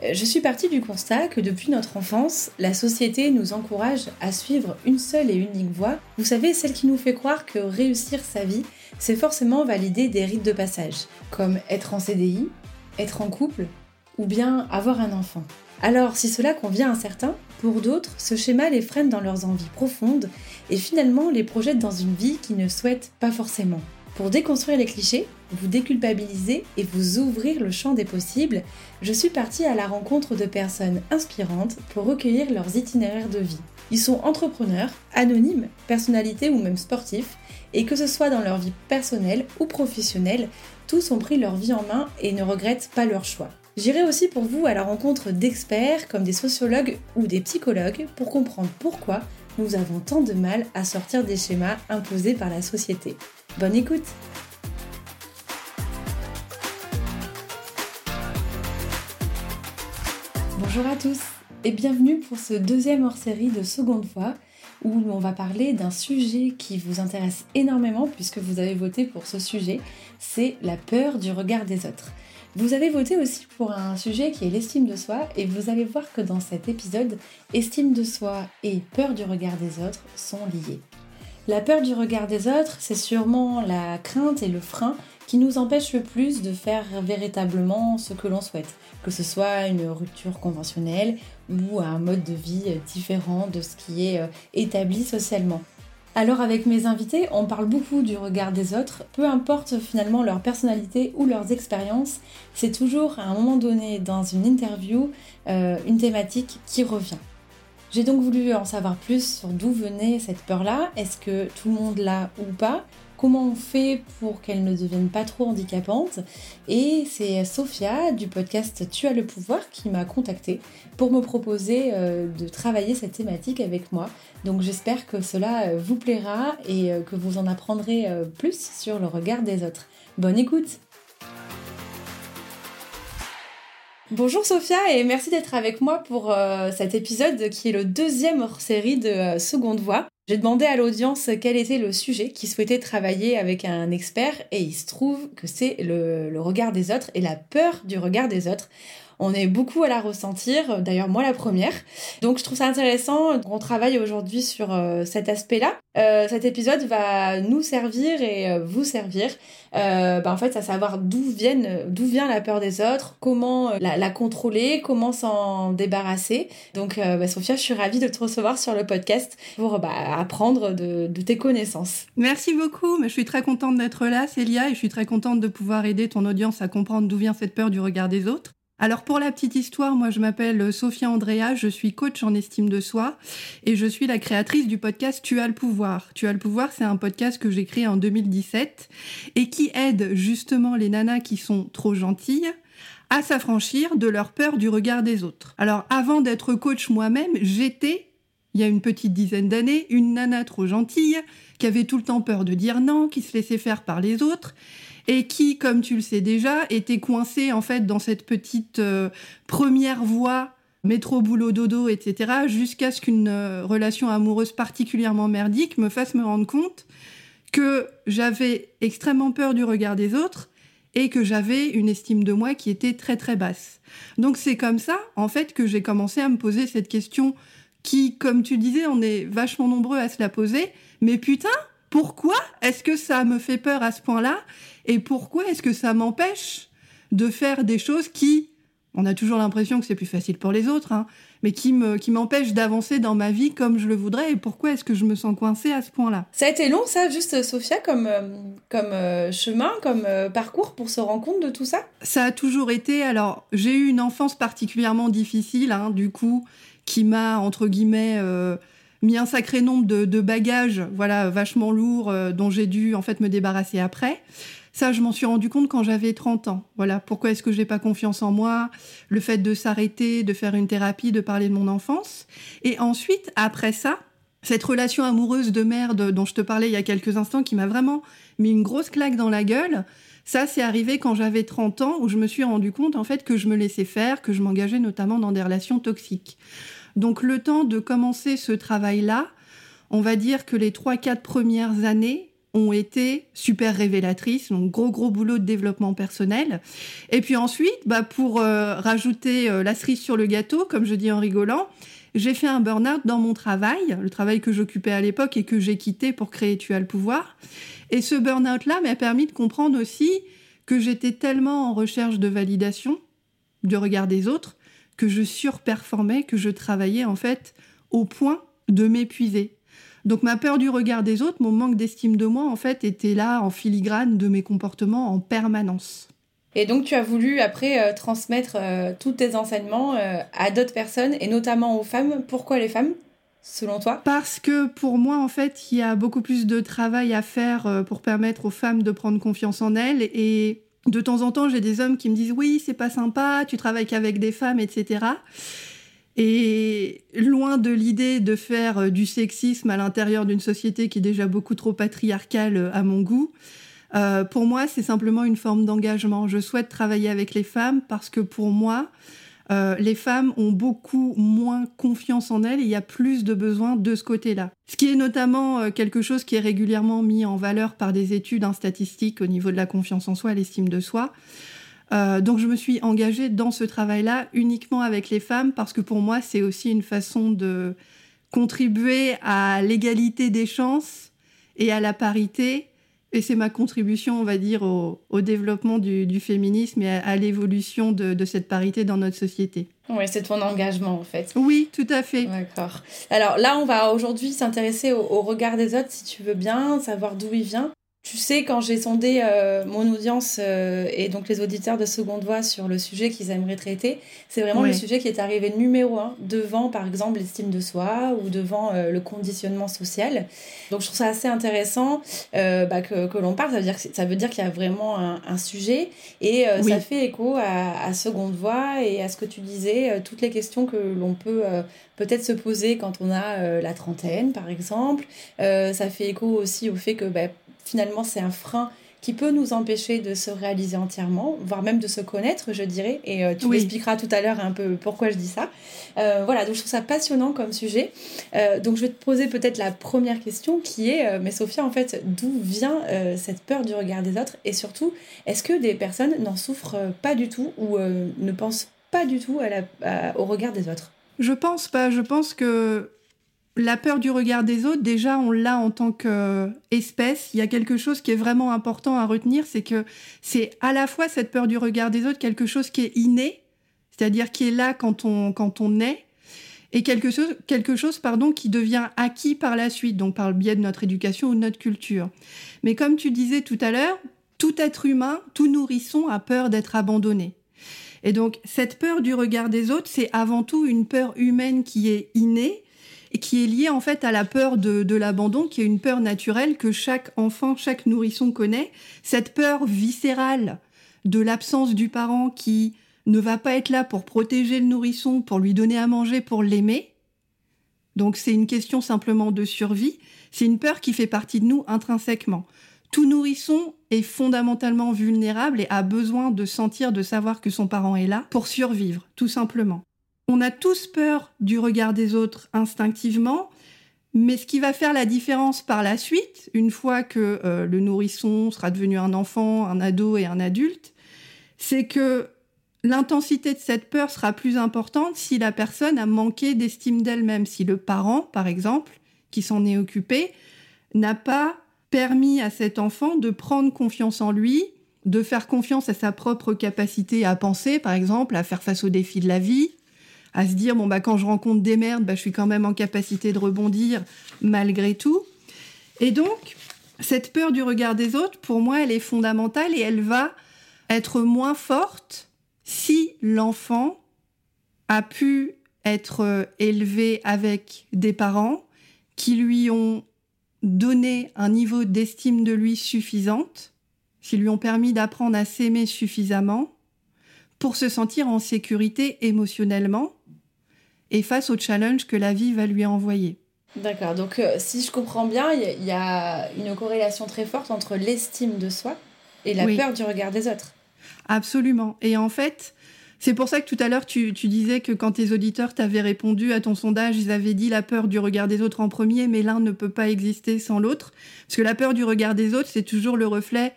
Je suis partie du constat que depuis notre enfance, la société nous encourage à suivre une seule et unique voie, vous savez, celle qui nous fait croire que réussir sa vie, c'est forcément valider des rites de passage, comme être en CDI, être en couple, ou bien avoir un enfant. Alors, si cela convient à certains, pour d'autres, ce schéma les freine dans leurs envies profondes et finalement les projette dans une vie qu'ils ne souhaitent pas forcément. Pour déconstruire les clichés, vous déculpabiliser et vous ouvrir le champ des possibles, je suis partie à la rencontre de personnes inspirantes pour recueillir leurs itinéraires de vie. Ils sont entrepreneurs, anonymes, personnalités ou même sportifs, et que ce soit dans leur vie personnelle ou professionnelle, tous ont pris leur vie en main et ne regrettent pas leur choix. J'irai aussi pour vous à la rencontre d'experts comme des sociologues ou des psychologues pour comprendre pourquoi nous avons tant de mal à sortir des schémas imposés par la société. Bonne écoute Bonjour à tous et bienvenue pour ce deuxième hors-série de Seconde Fois où on va parler d'un sujet qui vous intéresse énormément puisque vous avez voté pour ce sujet, c'est la peur du regard des autres. Vous avez voté aussi pour un sujet qui est l'estime de soi et vous allez voir que dans cet épisode, estime de soi et peur du regard des autres sont liés. La peur du regard des autres, c'est sûrement la crainte et le frein qui nous empêchent le plus de faire véritablement ce que l'on souhaite, que ce soit une rupture conventionnelle ou un mode de vie différent de ce qui est euh, établi socialement. Alors avec mes invités, on parle beaucoup du regard des autres, peu importe finalement leur personnalité ou leurs expériences, c'est toujours à un moment donné dans une interview euh, une thématique qui revient. J'ai donc voulu en savoir plus sur d'où venait cette peur-là. Est-ce que tout le monde l'a ou pas? Comment on fait pour qu'elle ne devienne pas trop handicapante Et c'est Sophia du podcast Tu as le pouvoir qui m'a contactée pour me proposer euh, de travailler cette thématique avec moi. Donc j'espère que cela euh, vous plaira et euh, que vous en apprendrez plus sur le regard des autres. Bonne écoute Bonjour Sophia et merci d'être avec moi pour euh, cet épisode qui est le deuxième hors série de euh, Seconde Voix. J'ai demandé à l'audience quel était le sujet qui souhaitait travailler avec un expert et il se trouve que c'est le regard des autres et la peur du regard des autres. On est beaucoup à la ressentir, d'ailleurs moi la première. Donc je trouve ça intéressant qu'on travaille aujourd'hui sur euh, cet aspect-là. Euh, cet épisode va nous servir et euh, vous servir, bah, en fait, à savoir d'où vient la peur des autres, comment la, contrôler, comment s'en débarrasser. Donc, bah, Sophia, je suis ravie de te recevoir sur le podcast pour bah, apprendre de, de, tes connaissances. Merci beaucoup, mais je suis très contente d'être là, Célia, et je suis très contente de pouvoir aider ton audience à comprendre d'où vient cette peur du regard des autres. Alors pour la petite histoire, moi je m'appelle Sophia Andrea, je suis coach en estime de soi et je suis la créatrice du podcast Tu as le pouvoir. Tu as le pouvoir, c'est un podcast que j'ai créé en 2017 et qui aide justement les nanas qui sont trop gentilles à s'affranchir de leur peur du regard des autres. Alors avant d'être coach moi-même, j'étais, il y a une petite dizaine d'années, une nana trop gentille qui avait tout le temps peur de dire non, qui se laissait faire par les autres et qui, comme tu le sais déjà, était coincé en fait dans cette petite euh, première voie métro boulot dodo, etc., jusqu'à ce qu'une euh, relation amoureuse particulièrement merdique me fasse me rendre compte que j'avais extrêmement peur du regard des autres et que j'avais une estime de moi qui était très très basse. Donc c'est comme ça, en fait, que j'ai commencé à me poser cette question qui, comme tu disais, on est vachement nombreux à se la poser, mais putain, pourquoi est-ce que ça me fait peur à ce point-là Et pourquoi est-ce que ça m'empêche de faire des choses qui, on a toujours l'impression que c'est plus facile pour les autres, hein, mais qui me qui m'empêchent d'avancer dans ma vie comme je le voudrais et pourquoi est-ce que je me sens coincée à ce point-là? Ça a été long ça juste Sophia comme euh, comme euh, chemin comme euh, parcours pour se rendre compte de tout ça? Ça a toujours été alors j'ai eu une enfance particulièrement difficile hein, du coup qui m'a entre guillemets mis un sacré nombre de, bagages, voilà, vachement lourds, euh, dont j'ai dû en fait me débarrasser après. Ça, je m'en suis rendu compte quand j'avais 30 ans. Voilà, pourquoi est-ce que j'ai pas confiance en moi? Le fait de s'arrêter, de faire une thérapie, de parler de mon enfance. Et ensuite, après ça, cette relation amoureuse de merde dont je te parlais il y a quelques instants, qui m'a vraiment mis une grosse claque dans la gueule, ça, c'est arrivé quand j'avais 30 ans, où je me suis rendu compte, en fait, que je me laissais faire, que je m'engageais notamment dans des relations toxiques. Donc, le temps de commencer ce travail-là, on va dire que les 3-4 premières années, ont été super révélatrices, donc gros gros boulot de développement personnel. Et puis ensuite, bah pour euh, rajouter euh, la cerise sur le gâteau, comme je dis en rigolant, j'ai fait un burn-out dans mon travail, le travail que j'occupais à l'époque et que j'ai quitté pour créer Tu as le pouvoir. Et ce burn-out-là m'a permis de comprendre aussi que j'étais tellement en recherche de validation, du regard des autres, que je surperformais, que je travaillais en fait au point de m'épuiser. Donc ma peur du regard des autres, mon manque d'estime de moi, en fait, était là en filigrane de mes comportements en permanence. Et donc tu as voulu après euh, transmettre euh, tous tes enseignements euh, à d'autres personnes et notamment aux femmes. Pourquoi les femmes selon toi? Parce que pour moi, en fait, il y a beaucoup plus de travail à faire pour permettre aux femmes de prendre confiance en elles. Et de temps en temps, j'ai des hommes qui me disent oui, c'est pas sympa, tu travailles qu'avec des femmes, etc. Et loin de l'idée de faire euh, du sexisme à l'intérieur d'une société qui est déjà beaucoup trop patriarcale euh, à mon goût, euh, pour moi, c'est simplement une forme d'engagement. Je souhaite travailler avec les femmes parce que pour moi, les femmes ont beaucoup moins confiance en elles et il y a plus de besoins de ce côté-là. Ce qui est notamment quelque chose qui est régulièrement mis en valeur par des études en statistique au niveau de la confiance en soi, l'estime de soi. Euh, donc je me suis engagée dans ce travail-là uniquement avec les femmes parce que pour moi c'est aussi une façon de contribuer à l'égalité des chances et à la parité. Et c'est ma contribution, on va dire, au, développement du, féminisme et à, l'évolution de, cette parité dans notre société. Oui, c'est ton engagement en fait. Oui, tout à fait. D'accord. Alors là, on va aujourd'hui s'intéresser au, regard des autres, si tu veux bien, savoir d'où il vient. Tu sais, quand j'ai sondé euh, mon audience euh, et donc les auditeurs de Seconde Voix sur le sujet qu'ils aimeraient traiter, c'est vraiment le sujet qui est arrivé numéro un devant, par exemple, l'estime de soi ou devant euh, le conditionnement social. Donc je trouve ça assez intéressant bah, que, que l'on parle. Ça veut dire, ça veut dire qu'il y a vraiment un, sujet et ça fait écho à, à, Seconde Voix et à ce que tu disais, toutes les questions que l'on peut peut-être se poser quand on a la trentaine, par exemple. ça fait écho aussi au fait que bah, finalement c'est un frein qui peut nous empêcher de se réaliser entièrement, voire même de se connaître, je dirais. Et euh, tu m'expliqueras tout à l'heure un peu pourquoi je dis ça. Euh, voilà, donc je trouve ça passionnant comme sujet. Euh, donc je vais te poser peut-être la première question qui est, mais Sophia, en fait, d'où vient cette peur du regard des autres? Et surtout, est-ce que des personnes n'en souffrent pas du tout ou ne pensent pas du tout à la, au regard des autres? Je pense pas. Je pense que la peur du regard des autres, déjà, on l'a en tant qu'espèce. Il y a quelque chose qui est vraiment important à retenir, c'est que c'est à la fois cette peur du regard des autres, quelque chose qui est inné, c'est-à-dire qui est là quand on, quand on est, et quelque chose, quelque chose pardon, qui devient acquis par la suite, donc par le biais de notre éducation ou de notre culture. Mais comme tu disais tout à l'heure, tout être humain, tout nourrisson a peur d'être abandonné. Et donc, cette peur du regard des autres, c'est avant tout une peur humaine qui est innée, et qui est liée en fait à la peur de, l'abandon, qui est une peur naturelle que chaque enfant, chaque nourrisson connaît. Cette peur viscérale de l'absence du parent qui ne va pas être là pour protéger le nourrisson, pour lui donner à manger, pour l'aimer. Donc c'est une question simplement de survie. C'est une peur qui fait partie de nous intrinsèquement. Tout nourrisson est fondamentalement vulnérable et a besoin de sentir, de savoir que son parent est là pour survivre, tout simplement. On a tous peur du regard des autres instinctivement, mais ce qui va faire la différence par la suite, une fois que euh, le nourrisson sera devenu un enfant, un ado et un adulte, c'est que l'intensité de cette peur sera plus importante si la personne a manqué d'estime d'elle-même, si le parent, par exemple, qui s'en est occupé, n'a pas permis à cet enfant de prendre confiance en lui, de faire confiance à sa propre capacité à penser, par exemple, à faire face aux défis de la vie, à se dire bon bah quand je rencontre des merdes, bah, je suis quand même en capacité de rebondir malgré tout. Et donc cette peur du regard des autres, pour moi, elle est fondamentale et elle va être moins forte si l'enfant a pu être élevé avec des parents qui lui ont donné un niveau d'estime de lui suffisante qui lui ont permis d'apprendre à s'aimer suffisamment pour se sentir en sécurité émotionnellement et face au challenge que la vie va lui envoyer. D'accord, donc euh, si je comprends bien, il y, a une corrélation très forte entre l'estime de soi et la peur du regard des autres. Absolument. Et en fait, c'est pour ça que tout à l'heure, tu, disais que quand tes auditeurs t'avaient répondu à ton sondage, ils avaient dit la peur du regard des autres en premier, mais l'un ne peut pas exister sans l'autre. Parce que la peur du regard des autres, c'est toujours le reflet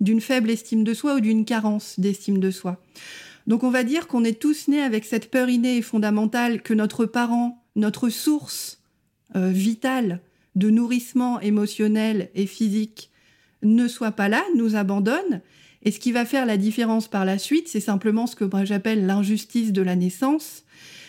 d'une faible estime de soi ou d'une carence d'estime de soi. Donc on va dire qu'on est tous nés avec cette peur innée et fondamentale que notre parent, notre source euh, vitale de nourrissement émotionnel et physique ne soit pas là, nous abandonne, et ce qui va faire la différence par la suite, c'est simplement ce que j'appelle l'injustice de la naissance,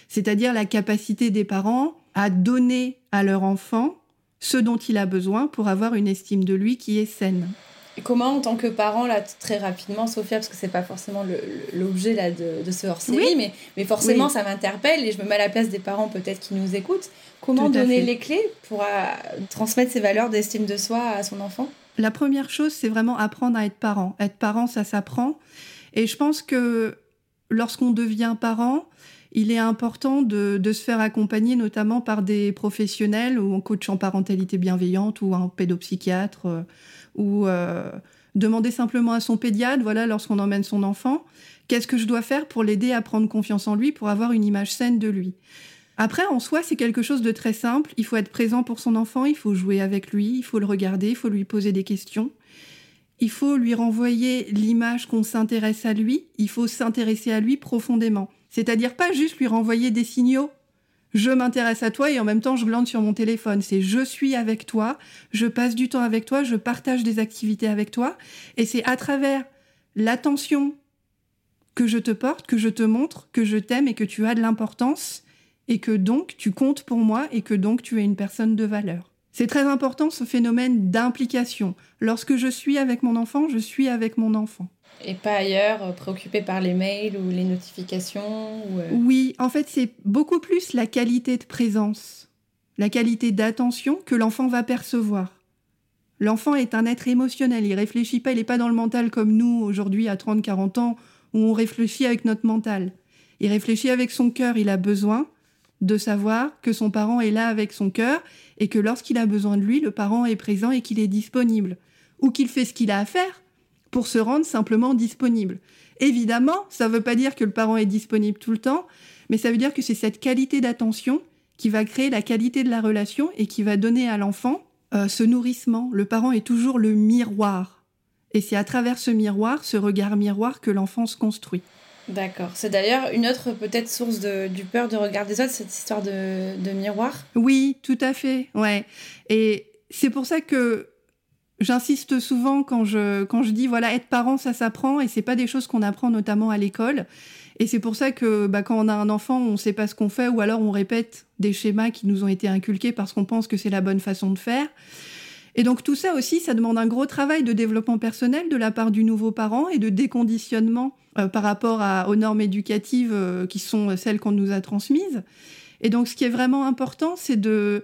c'est-à-dire la capacité des parents à donner à leur enfant ce dont il a besoin pour avoir une estime de lui qui est saine. Et comment, en tant que parent, là, très rapidement, Sophia, parce que c'est pas forcément l'objet là de, de, ce hors-série, mais, mais forcément, ça m'interpelle et je me mets à la place des parents peut-être qui nous écoutent. Comment donner les clés pour euh, transmettre ces valeurs d'estime de soi à son enfant? La première chose, c'est vraiment apprendre à être parent. Être parent, ça s'apprend. Et je pense que lorsqu'on devient parent, il est important de, se faire accompagner notamment par des professionnels ou un coach en parentalité bienveillante ou un pédopsychiatre euh, ou euh, demander simplement à son pédiatre, voilà, lorsqu'on emmène son enfant, qu'est-ce que je dois faire pour l'aider à prendre confiance en lui, pour avoir une image saine de lui. Après, en soi, c'est quelque chose de très simple. Il faut être présent pour son enfant, il faut jouer avec lui, il faut le regarder, il faut lui poser des questions. Il faut lui renvoyer l'image qu'on s'intéresse à lui, il faut s'intéresser à lui profondément. C'est-à-dire pas juste lui renvoyer des signaux je m'intéresse à toi et en même temps je glande sur mon téléphone. C'est je suis avec toi, je passe du temps avec toi, je partage des activités avec toi. Et c'est à travers l'attention que je te porte, que je te montre, que je t'aime et que tu as de l'importance et que donc tu comptes pour moi et que donc tu es une personne de valeur. C'est très important ce phénomène d'implication. Lorsque je suis avec mon enfant, je suis avec mon enfant. Et pas ailleurs, euh, préoccupé par les mails ou les notifications euh, Oui, en fait, c'est beaucoup plus la qualité de présence, la qualité d'attention que l'enfant va percevoir. L'enfant est un être émotionnel, il réfléchit pas, il n'est pas dans le mental comme nous aujourd'hui à 30-40 ans où on réfléchit avec notre mental. Il réfléchit avec son cœur, il a besoin, de savoir que son parent est là avec son cœur et que lorsqu'il a besoin de lui, le parent est présent et qu'il est disponible. Ou qu'il fait ce qu'il a à faire pour se rendre simplement disponible. Évidemment, ça ne veut pas dire que le parent est disponible tout le temps, mais ça veut dire que c'est cette qualité d'attention qui va créer la qualité de la relation et qui va donner à l'enfant euh, ce nourrissement. Le parent est toujours le miroir. Et c'est à travers ce miroir, ce regard miroir, que l'enfant se construit. D'accord. C'est d'ailleurs une autre peut-être source de, du peur de regard des autres, cette histoire de, de miroir? Oui, tout à fait. Ouais. Et c'est pour ça que j'insiste souvent quand je, quand je dis voilà, être parent, ça s'apprend et c'est pas des choses qu'on apprend notamment à l'école. Et c'est pour ça que bah, quand on a un enfant, on sait pas ce qu'on fait ou alors on répète des schémas qui nous ont été inculqués parce qu'on pense que c'est la bonne façon de faire. Et donc tout ça aussi, ça demande un gros travail de développement personnel de la part du nouveau parent et de déconditionnement euh, par rapport aux normes éducatives euh, qui sont celles qu'on nous a transmises. Et donc ce qui est vraiment important, c'est de,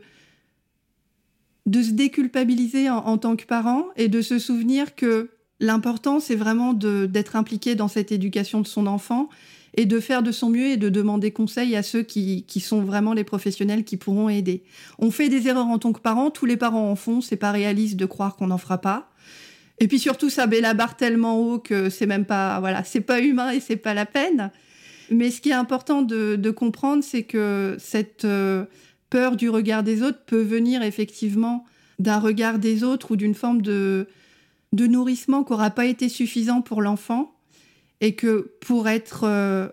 de se déculpabiliser en, tant que parent et de se souvenir que l'important, c'est vraiment d'être impliqué dans cette éducation de son enfant et de faire de son mieux et de demander conseil à ceux qui, sont vraiment les professionnels qui pourront aider. On fait des erreurs en tant que parents, tous les parents en font, c'est pas réaliste de croire qu'on n'en fera pas. Et puis surtout, ça met la barre tellement haut que c'est même pas, voilà, c'est pas humain et c'est pas la peine. Mais ce qui est important de, comprendre, c'est que cette euh, peur du regard des autres peut venir effectivement d'un regard des autres ou d'une forme de, de nourrissement qui n'aura pas été suffisant pour l'enfant et que pour être euh,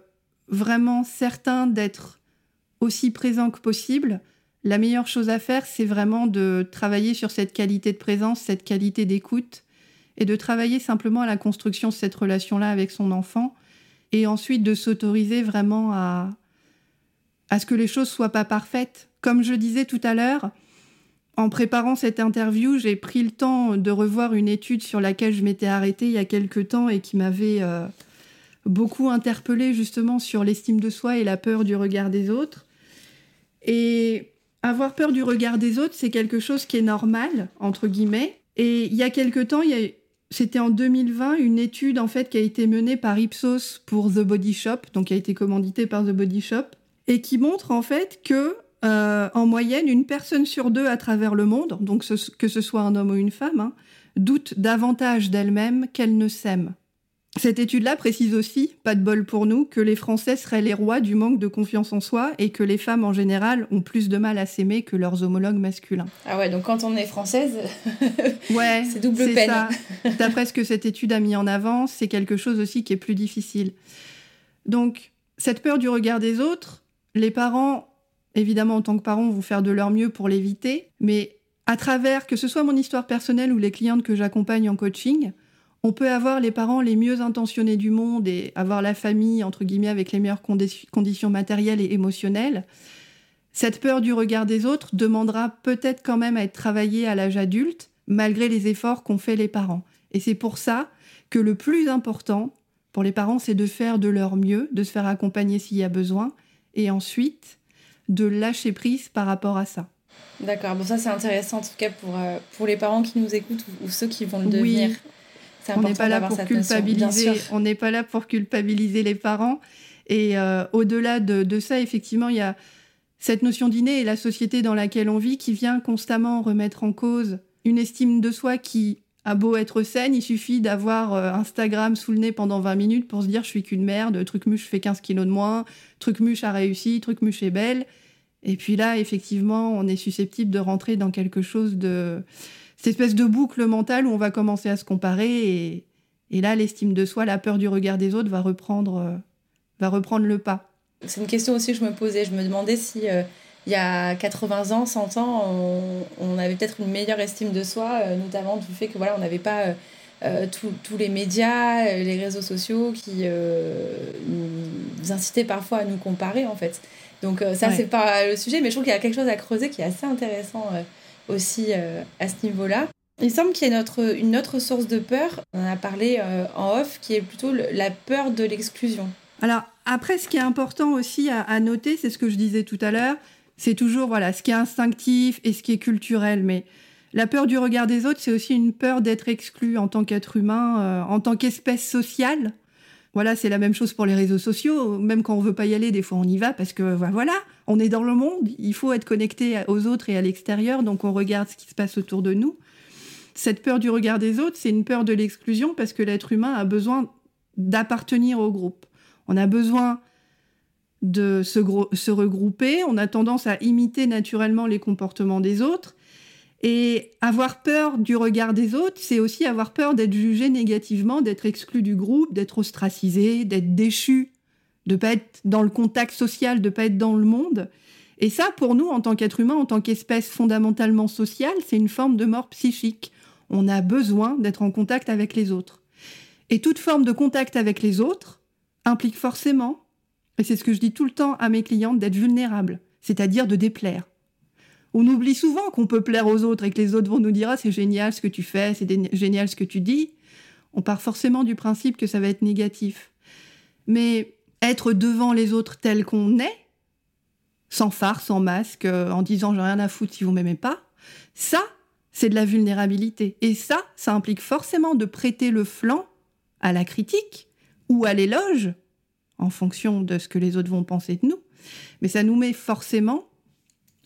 vraiment certain d'être aussi présent que possible, la meilleure chose à faire, c'est vraiment de travailler sur cette qualité de présence, cette qualité d'écoute, et de travailler simplement à la construction de cette relation-là avec son enfant, et ensuite de s'autoriser vraiment à, à ce que les choses soient pas parfaites. Comme je disais tout à l'heure, en préparant cette interview, j'ai pris le temps de revoir une étude sur laquelle je m'étais arrêtée il y a quelque temps et qui m'avait euh, beaucoup interpellé justement sur l'estime de soi et la peur du regard des autres. Et avoir peur du regard des autres, c'est quelque chose qui est normal, entre guillemets. Et il y a quelque temps, il y a c'était en 2020 une étude en fait qui a été menée par Ipsos pour The Body Shop, donc qui a été commanditée par The Body Shop, et qui montre en fait que euh, en moyenne une personne sur deux à travers le monde, donc que ce soit un homme ou une femme, hein, doute davantage d'elle-même qu'elle ne s'aime. Cette étude-là précise aussi, pas de bol pour nous, que les Français seraient les rois du manque de confiance en soi et que les femmes en général ont plus de mal à s'aimer que leurs homologues masculins. Ah ouais, donc quand on est française, ouais, c'est double peine. D'après ce que cette étude a mis en avant, c'est quelque chose aussi qui est plus difficile. Donc, cette peur du regard des autres, les parents, évidemment en tant que parents, vont faire de leur mieux pour l'éviter, mais à travers, que ce soit mon histoire personnelle ou les clientes que j'accompagne en coaching, on peut avoir les parents les mieux intentionnés du monde et avoir la famille, entre guillemets, avec les meilleures conditions matérielles et émotionnelles. Cette peur du regard des autres demandera peut-être quand même à être travaillée à l'âge adulte, malgré les efforts qu'ont fait les parents. Et c'est pour ça que le plus important pour les parents, c'est de faire de leur mieux, de se faire accompagner s'il y a besoin, et ensuite de lâcher prise par rapport à ça. D'accord, bon ça c'est intéressant en tout cas pour, euh, pour les parents qui nous écoutent ou, ceux qui vont le devenir on n'est pas là pour culpabiliser. On n'est pas là pour culpabiliser les parents. Et euh, au-delà de, ça, effectivement, il y a cette notion d'inné et la société dans laquelle on vit qui vient constamment remettre en cause une estime de soi qui a beau être saine, il suffit d'avoir euh, Instagram sous le nez pendant 20 minutes pour se dire je suis qu'une merde, Trucmuche fait 15 kilos de moins, Trucmuche a réussi, Trucmuche est belle. Et puis là, effectivement, on est susceptible de rentrer dans quelque chose de cette espèce de boucle mentale où on va commencer à se comparer et, là, l'estime de soi, la peur du regard des autres va reprendre, euh, va reprendre le pas. C'est une question aussi que je me posais. Je me demandais si euh, il y a 80 ans, 100 ans, on, avait peut-être une meilleure estime de soi, euh, notamment du fait que voilà, on n'avait pas tous les médias, les réseaux sociaux qui nous incitaient parfois à nous comparer en fait. Donc ça, c'est pas le sujet, mais je trouve qu'il y a quelque chose à creuser qui est assez intéressant aussi euh, à ce niveau-là. Il semble qu'il y ait une autre source de peur, on en a parlé euh, en off, qui est plutôt la peur de l'exclusion. Alors après, ce qui est important aussi à, noter, c'est ce que je disais tout à l'heure, c'est toujours voilà ce qui est instinctif et ce qui est culturel, mais la peur du regard des autres, c'est aussi une peur d'être exclu en tant qu'être humain, euh, en tant qu'espèce sociale. Voilà, c'est la même chose pour les réseaux sociaux. Même quand on veut pas y aller, des fois on y va parce que bah, voilà, on est dans le monde. Il faut être connecté aux autres et à l'extérieur, donc on regarde ce qui se passe autour de nous. Cette peur du regard des autres, c'est une peur de l'exclusion parce que l'être humain a besoin d'appartenir au groupe. On a besoin de se, regrouper. On a tendance à imiter naturellement les comportements des autres. Et avoir peur du regard des autres, c'est aussi avoir peur d'être jugé négativement, d'être exclu du groupe, d'être ostracisé, d'être déchu, de pas être dans le contact social, de pas être dans le monde. Et ça, pour nous, en tant qu'être humain, en tant qu'espèce fondamentalement sociale, c'est une forme de mort psychique. On a besoin d'être en contact avec les autres. Et toute forme de contact avec les autres implique forcément, et c'est ce que je dis tout le temps à mes clientes, d'être vulnérable, c'est-à-dire de déplaire. On oublie souvent qu'on peut plaire aux autres et que les autres vont nous dire ah, c'est génial ce que tu fais, c'est génial ce que tu dis. On part forcément du principe que ça va être négatif. Mais être devant les autres tel qu'on est, sans phare, sans masque, euh, en disant j'ai rien à foutre si vous m'aimez pas, ça, c'est de la vulnérabilité. Et ça, ça implique forcément de prêter le flanc à la critique ou à l'éloge, en fonction de ce que les autres vont penser de nous. Mais ça nous met forcément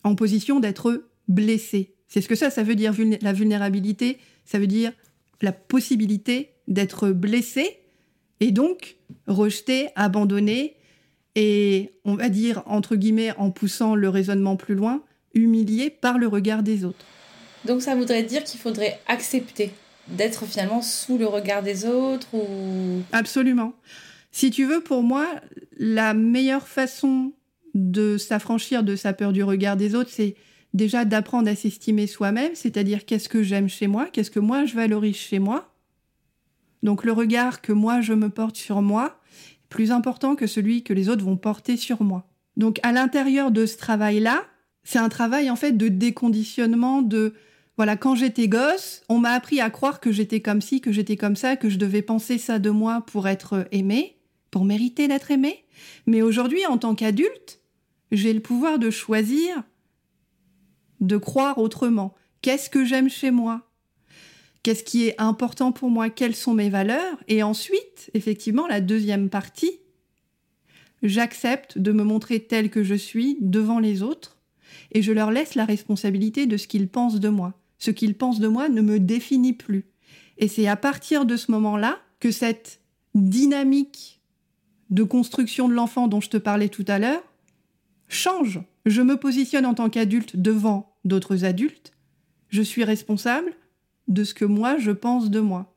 en position d'être blessé. C'est ce que ça, ça veut dire la vulnérabilité, ça veut dire la possibilité d'être blessé et donc rejeté, abandonné et on va dire entre guillemets en poussant le raisonnement plus loin, humilié par le regard des autres. Donc ça voudrait dire qu'il faudrait accepter d'être finalement sous le regard des autres ou Absolument. Si tu veux pour moi la meilleure façon de s'affranchir de sa peur du regard des autres, c'est déjà d'apprendre à s'estimer soi-même, c'est-à-dire qu'est-ce que j'aime chez moi, qu'est-ce que moi je valorise chez moi. Donc le regard que moi je me porte sur moi est plus important que celui que les autres vont porter sur moi. Donc à l'intérieur de ce travail-là, c'est un travail en fait de déconditionnement de voilà, quand j'étais gosse, on m'a appris à croire que j'étais comme ci, que j'étais comme ça, que je devais penser ça de moi pour être aimé, pour mériter d'être aimé. Mais aujourd'hui, en tant qu'adulte, j'ai le pouvoir de choisir, de croire autrement. Qu'est-ce que j'aime chez moi? Qu'est-ce qui est important pour moi? Quelles sont mes valeurs? Et ensuite, effectivement, la deuxième partie, j'accepte de me montrer tel que je suis devant les autres et je leur laisse la responsabilité de ce qu'ils pensent de moi. Ce qu'ils pensent de moi ne me définit plus. Et c'est à partir de ce moment-là que cette dynamique de construction de l'enfant dont je te parlais tout à l'heure change. Je me positionne en tant qu'adulte devant d'autres adultes. Je suis responsable de ce que moi je pense de moi.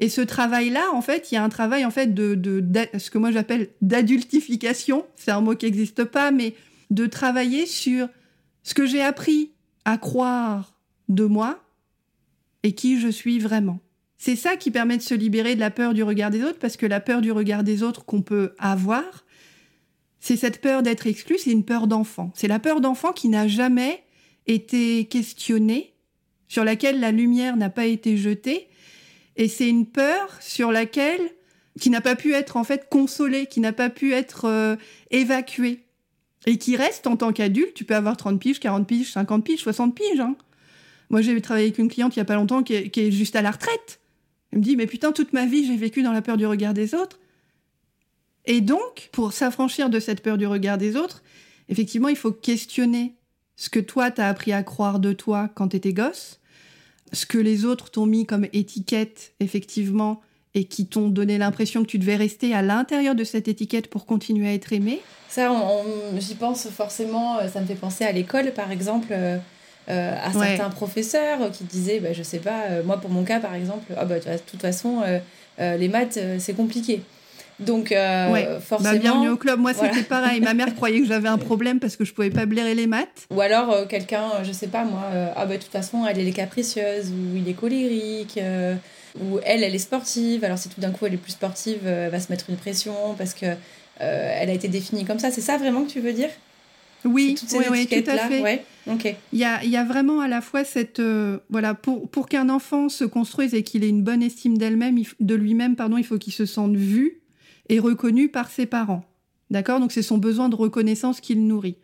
Et ce travail-là, en fait, il y a un travail en fait de, de, ce que moi j'appelle d'adultification. C'est un mot qui n'existe pas, mais de travailler sur ce que j'ai appris à croire de moi et qui je suis vraiment. C'est ça qui permet de se libérer de la peur du regard des autres, parce que la peur du regard des autres qu'on peut avoir, c'est cette peur d'être exclu, c'est une peur d'enfant. C'est la peur d'enfant qui n'a jamais été questionnée, sur laquelle la lumière n'a pas été jetée, et c'est une peur sur laquelle qui n'a pas pu être en fait consolée, qui n'a pas pu être euh, évacuée et qui reste en tant qu'adulte. Tu peux avoir 30 piges, 40 piges, 50 piges, 60 piges. Hein. Moi, j'ai travaillé avec une cliente il y a pas longtemps qui est, juste à la retraite. Elle me dit mais putain toute ma vie j'ai vécu dans la peur du regard des autres. Et donc pour s'affranchir de cette peur du regard des autres, effectivement il faut questionner ce que toi t'as appris à croire de toi quand t'étais gosse ce que les autres t'ont mis comme étiquette, effectivement, et qui t'ont donné l'impression que tu devais rester à l'intérieur de cette étiquette pour continuer à être aimé Ça, j'y pense forcément, euh, ça me fait penser à l'école, par exemple, euh, euh, à certains professeurs qui disaient, bah, je sais pas, moi pour mon cas, par exemple, ah, bah, de toute façon, les maths, c'est compliqué. Donc, euh, bah, forcément. bienvenue au club. Moi, c'était pareil. Ma mère croyait que j'avais un problème parce que je pouvais pas blairer les maths. Ou alors, euh, quelqu'un, euh, je sais pas moi, ah bah, de toute façon, elle, est capricieuse, ou il est colérique, ou elle, elle est sportive. Alors, si tout d'un coup, elle est plus sportive, elle va se mettre une pression parce que elle a été définie comme ça. C'est ça vraiment que tu veux dire? Oui, oui, oui, tout à fait. Ouais. Il, y a, il y a vraiment à la fois cette voilà pour pour qu'un enfant se construise et qu'il ait une bonne estime d'elle-même, de lui-même, pardon, il faut qu'il se sente vu, est reconnu par ses parents. D'accord? Donc c'est son besoin de reconnaissance qu'il nourrit.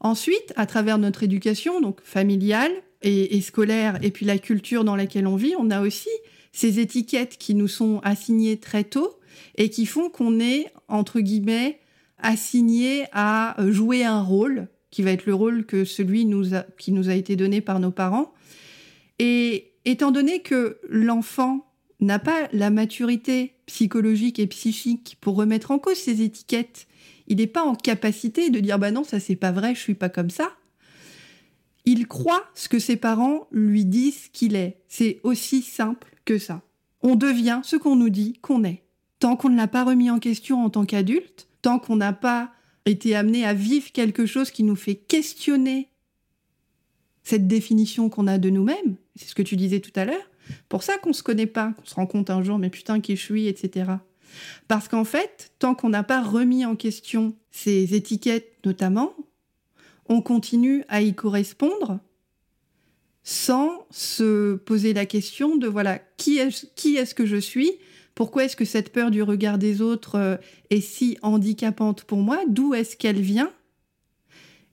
Ensuite, à travers notre éducation, donc familiale et, scolaire, et puis la culture dans laquelle on vit, on a aussi ces étiquettes qui nous sont assignées très tôt et qui font qu'on est, entre guillemets, assigné à jouer un rôle, qui va être le rôle que celui qui nous a été donné par nos parents. Et étant donné que l'enfant n'a pas la maturité psychologique et psychique pour remettre en cause ces étiquettes. Il n'est pas en capacité de dire bah non, ça c'est pas vrai, je suis pas comme ça. Il croit ce que ses parents lui disent qu'il est. C'est aussi simple que ça. On devient ce qu'on nous dit qu'on est. Tant qu'on ne l'a pas remis en question en tant qu'adulte, tant qu'on n'a pas été amené à vivre quelque chose qui nous fait questionner cette définition qu'on a de nous-mêmes, c'est ce que tu disais tout à l'heure, pour ça qu'on se connaît pas, qu'on se rend compte un jour, mais putain, qui je suis, etc. Parce qu'en fait, tant qu'on n'a pas remis en question ces étiquettes notamment, on continue à y correspondre sans se poser la question de voilà, qui est-ce que je suis Pourquoi est-ce que cette peur du regard des autres euh, est si handicapante pour moi? D'où est-ce qu'elle vient?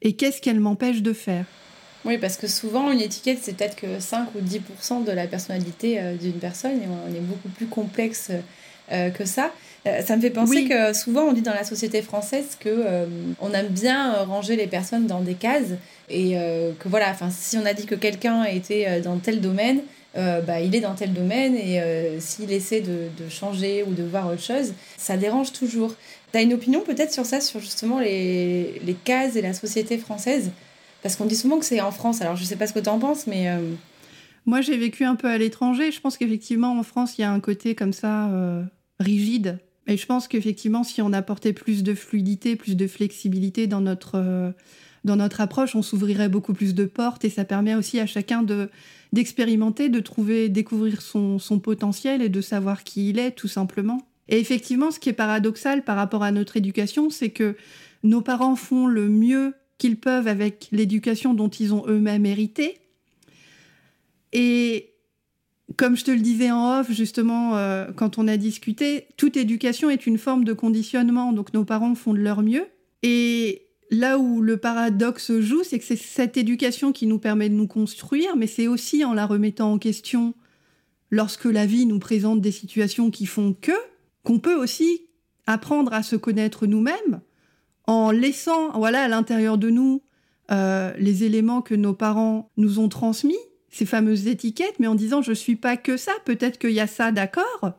Et qu'est-ce qu'elle m'empêche de faire? Oui, parce que souvent, une étiquette, c'est peut-être que 5 ou 10% de la personnalité euh, d'une personne, et on est beaucoup plus complexe euh, que ça. Ça me fait penser que souvent, on dit dans la société française que on aime bien ranger les personnes dans des cases, et que voilà, enfin, si on a dit que quelqu'un était dans tel domaine, bah, il est dans tel domaine, et s'il essaie de, changer ou de voir autre chose, ça dérange toujours. Tu as une opinion peut-être sur ça, sur justement les, les cases et la société française? Parce qu'on dit souvent que c'est en France. Alors, je sais pas ce que tu en penses, mais. Euh, Moi, j'ai vécu un peu à l'étranger. Je pense qu'effectivement, en France, il y a un côté comme ça euh, rigide. Et je pense qu'effectivement, si on apportait plus de fluidité, plus de flexibilité dans notre, euh, dans notre approche, on s'ouvrirait beaucoup plus de portes et ça permet aussi à chacun de d'expérimenter, de trouver, découvrir son, son potentiel et de savoir qui il est, tout simplement. Et effectivement, ce qui est paradoxal par rapport à notre éducation, c'est que nos parents font le mieux qu'ils peuvent avec l'éducation dont ils ont eux-mêmes hérité. Et comme je te le disais en off, justement, euh, quand on a discuté, toute éducation est une forme de conditionnement, donc nos parents font de leur mieux. Et là où le paradoxe joue, c'est que c'est cette éducation qui nous permet de nous construire, mais c'est aussi en la remettant en question lorsque la vie nous présente des situations qui font que, qu'on peut aussi apprendre à se connaître nous-mêmes en laissant, voilà, à l'intérieur de nous euh, les éléments que nos parents nous ont transmis, ces fameuses étiquettes, mais en disant je suis pas que ça, peut-être qu'il y a ça, d'accord,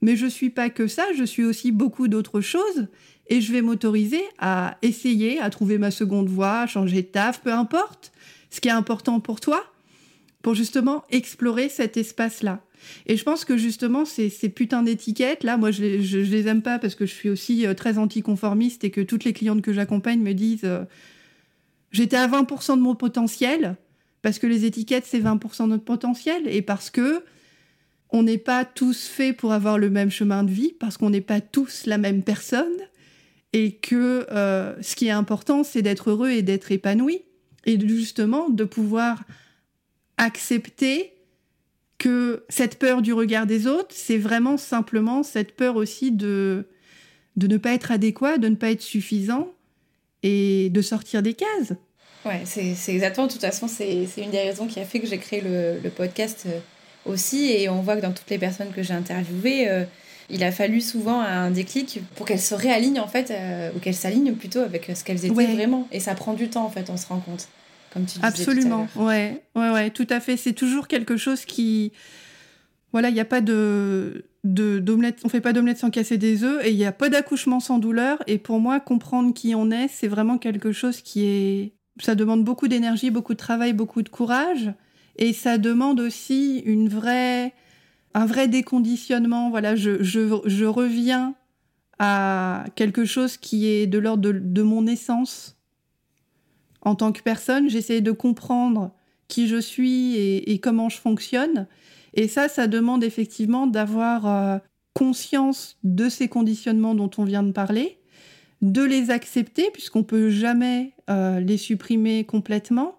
mais je suis pas que ça, je suis aussi beaucoup d'autres choses, et je vais m'autoriser à essayer, à trouver ma seconde voie, à changer de taf, peu importe, ce qui est important pour toi, pour justement explorer cet espace-là. Et je pense que justement, ces, ces putains d'étiquettes, là, moi, je les, je, les aime pas parce que je suis aussi euh, très anticonformiste et que toutes les clientes que j'accompagne me disent euh, j'étais à 20% de mon potentiel, parce que les étiquettes, c'est 20% de notre potentiel, et parce que on n'est pas tous faits pour avoir le même chemin de vie, parce qu'on n'est pas tous la même personne, et que euh, ce qui est important, c'est d'être heureux et d'être épanoui, et justement de pouvoir accepter que cette peur du regard des autres, c'est vraiment simplement cette peur aussi de, de ne pas être adéquat, de ne pas être suffisant et de sortir des cases. Ouais, c'est exactement, de toute façon, c'est une des raisons qui a fait que j'ai créé le, podcast euh, aussi. Et on voit que dans toutes les personnes que j'ai interviewées, euh, il a fallu souvent un déclic pour qu'elles se réalignent en fait, euh, ou qu'elles s'alignent plutôt avec ce qu'elles étaient vraiment. Et ça prend du temps en fait, on se rend compte comme tu disais Absolument, ouais, ouais, ouais, tout à fait. C'est toujours quelque chose qui, voilà, il n'y a pas de d'omelette, on fait pas d'omelette sans casser des œufs, et il n'y a pas d'accouchement sans douleur. Et pour moi, comprendre qui on est, c'est vraiment quelque chose qui est, ça demande beaucoup d'énergie, beaucoup de travail, beaucoup de courage, et ça demande aussi une vraie, un vrai déconditionnement. Voilà, je, je, je reviens à quelque chose qui est de l'ordre de, de mon essence en tant que personne, j'essaie de comprendre qui je suis et, comment je fonctionne. Et ça, ça demande effectivement d'avoir euh, conscience de ces conditionnements dont on vient de parler, de les accepter, puisqu'on peut jamais euh, les supprimer complètement,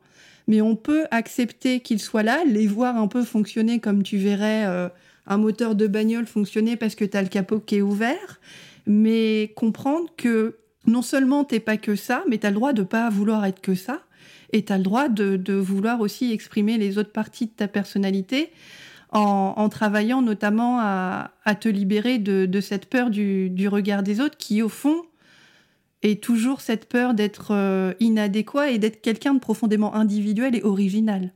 mais on peut accepter qu'ils soient là, les voir un peu fonctionner comme tu verrais euh, un moteur de bagnole fonctionner parce que tu as le capot qui est ouvert, mais comprendre que non seulement t'es pas que ça, mais tu as le droit de pas vouloir être que ça, et tu as le droit de, vouloir aussi exprimer les autres parties de ta personnalité en, travaillant notamment à, te libérer de, cette peur du, regard des autres qui, au fond, est toujours cette peur d'être euh, inadéquat et d'être quelqu'un de profondément individuel et original,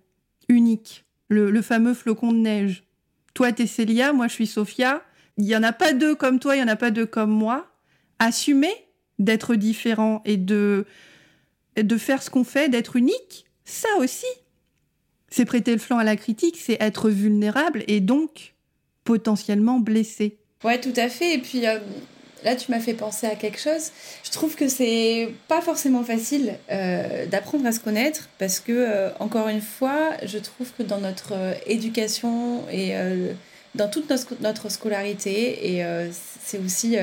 unique. Le, fameux flocon de neige. Toi, t'es Célia, moi, je suis Sophia. Il y en a pas deux comme toi, il y en a pas deux comme moi. Assumer d'être différent et de, de faire ce qu'on fait, d'être unique, ça aussi, c'est prêter le flanc à la critique, c'est être vulnérable et donc potentiellement blessé. Ouais, tout à fait. Et puis euh, là, tu m'as fait penser à quelque chose. Je trouve que c'est pas forcément facile euh, d'apprendre à se connaître parce que, euh, encore une fois, je trouve que dans notre éducation et dans toute notre, scolarité, et c'est aussi